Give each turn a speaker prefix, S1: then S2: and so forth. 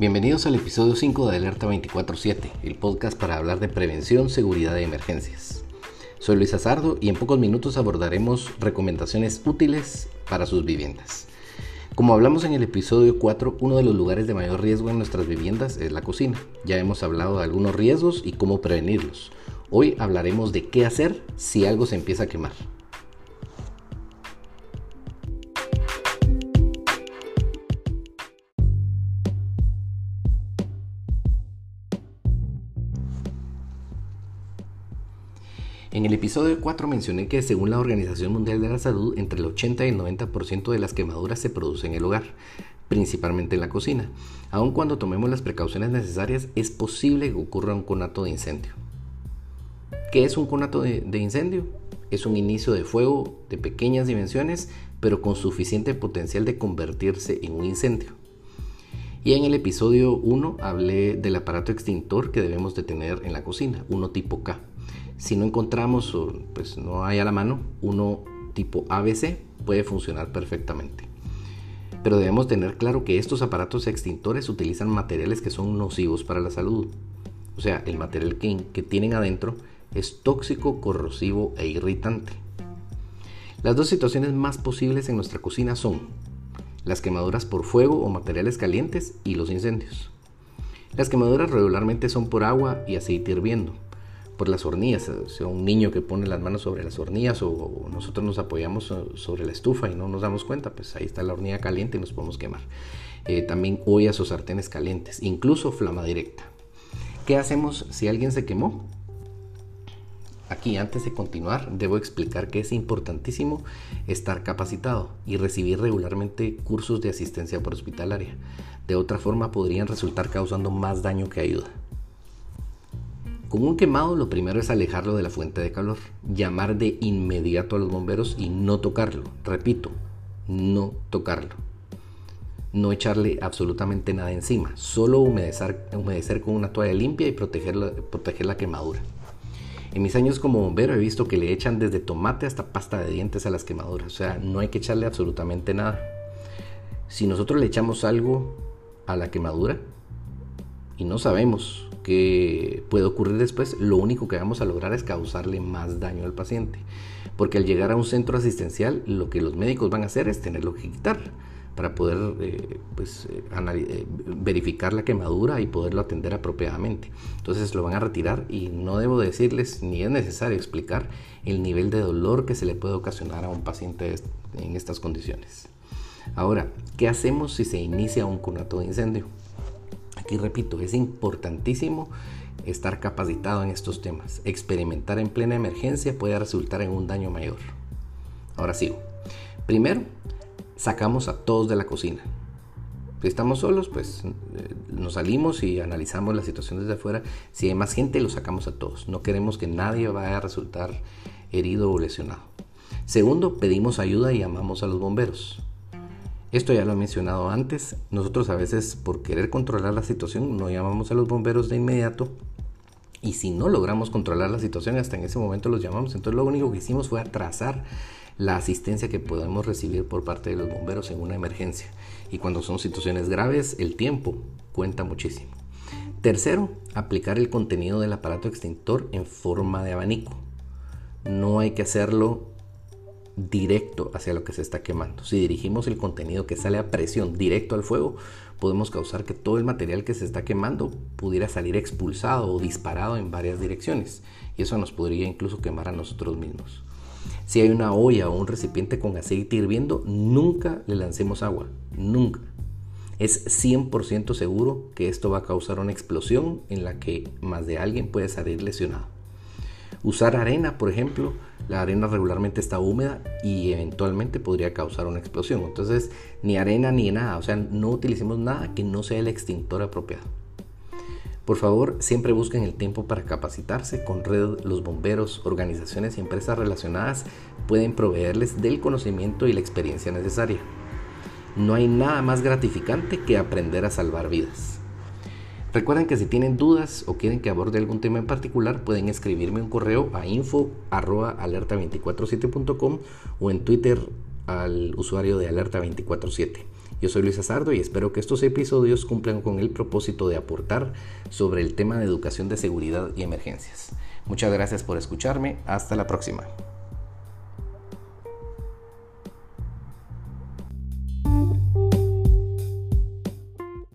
S1: Bienvenidos al episodio 5 de Alerta 24/7, el podcast para hablar de prevención, seguridad y emergencias. Soy Luis Azardo y en pocos minutos abordaremos recomendaciones útiles para sus viviendas. Como hablamos en el episodio 4, uno de los lugares de mayor riesgo en nuestras viviendas es la cocina. Ya hemos hablado de algunos riesgos y cómo prevenirlos. Hoy hablaremos de qué hacer si algo se empieza a quemar. En el episodio 4 mencioné que según la Organización Mundial de la Salud, entre el 80 y el 90% de las quemaduras se producen en el hogar, principalmente en la cocina. Aun cuando tomemos las precauciones necesarias, es posible que ocurra un conato de incendio. ¿Qué es un conato de, incendio? Es un inicio de fuego de pequeñas dimensiones, pero con suficiente potencial de convertirse en un incendio. Y en el episodio 1 hablé del aparato extintor que debemos de tener en la cocina, uno tipo K. Si no encontramos pues no hay a la mano, uno tipo ABC puede funcionar perfectamente. Pero debemos tener claro que estos aparatos extintores utilizan materiales que son nocivos para la salud. O sea, el material que, que tienen adentro es tóxico, corrosivo e irritante. Las dos situaciones más posibles en nuestra cocina son las quemaduras por fuego o materiales calientes y los incendios. Las quemaduras regularmente son por agua y aceite hirviendo por las hornillas, sea, un niño que pone las manos sobre las hornillas o nosotros nos apoyamos sobre la estufa y no nos damos cuenta, pues ahí está la hornilla caliente y nos podemos quemar. Eh, también ollas o sartenes calientes, incluso flama directa. ¿Qué hacemos si alguien se quemó? Aquí, antes de continuar, debo explicar que es importantísimo estar capacitado y recibir regularmente cursos de asistencia por hospitalaria. De otra forma, podrían resultar causando más daño que ayuda. Con un quemado lo primero es alejarlo de la fuente de calor, llamar de inmediato a los bomberos y no tocarlo. Repito, no tocarlo. No echarle absolutamente nada encima, solo humedecer, humedecer con una toalla limpia y proteger la, proteger la quemadura. En mis años como bombero he visto que le echan desde tomate hasta pasta de dientes a las quemaduras, o sea, no hay que echarle absolutamente nada. Si nosotros le echamos algo a la quemadura y no sabemos que puede ocurrir después, lo único que vamos a lograr es causarle más daño al paciente. Porque al llegar a un centro asistencial, lo que los médicos van a hacer es tenerlo que quitar para poder eh, pues, eh, eh, verificar la quemadura y poderlo atender apropiadamente. Entonces lo van a retirar y no debo decirles ni es necesario explicar el nivel de dolor que se le puede ocasionar a un paciente en estas condiciones. Ahora, ¿qué hacemos si se inicia un conato de incendio? Aquí repito, es importantísimo estar capacitado en estos temas. Experimentar en plena emergencia puede resultar en un daño mayor. Ahora sigo. Primero, sacamos a todos de la cocina. Si estamos solos, pues eh, nos salimos y analizamos la situación desde afuera. Si hay más gente, lo sacamos a todos. No queremos que nadie vaya a resultar herido o lesionado. Segundo, pedimos ayuda y llamamos a los bomberos. Esto ya lo he mencionado antes. Nosotros a veces por querer controlar la situación no llamamos a los bomberos de inmediato. Y si no logramos controlar la situación, hasta en ese momento los llamamos. Entonces lo único que hicimos fue atrasar la asistencia que podemos recibir por parte de los bomberos en una emergencia. Y cuando son situaciones graves, el tiempo cuenta muchísimo. Tercero, aplicar el contenido del aparato extintor en forma de abanico. No hay que hacerlo directo hacia lo que se está quemando. Si dirigimos el contenido que sale a presión directo al fuego, podemos causar que todo el material que se está quemando pudiera salir expulsado o disparado en varias direcciones. Y eso nos podría incluso quemar a nosotros mismos. Si hay una olla o un recipiente con aceite hirviendo, nunca le lancemos agua. Nunca. Es 100% seguro que esto va a causar una explosión en la que más de alguien puede salir lesionado. Usar arena, por ejemplo, la arena regularmente está húmeda y eventualmente podría causar una explosión. Entonces, ni arena ni nada, o sea, no utilicemos nada que no sea el extintor apropiado. Por favor, siempre busquen el tiempo para capacitarse. Con Red, los bomberos, organizaciones y empresas relacionadas pueden proveerles del conocimiento y la experiencia necesaria. No hay nada más gratificante que aprender a salvar vidas. Recuerden que si tienen dudas o quieren que aborde algún tema en particular, pueden escribirme un correo a info.alerta247.com o en Twitter al usuario de alerta247. Yo soy Luis Azardo y espero que estos episodios cumplan con el propósito de aportar sobre el tema de educación de seguridad y emergencias. Muchas gracias por escucharme. Hasta la próxima.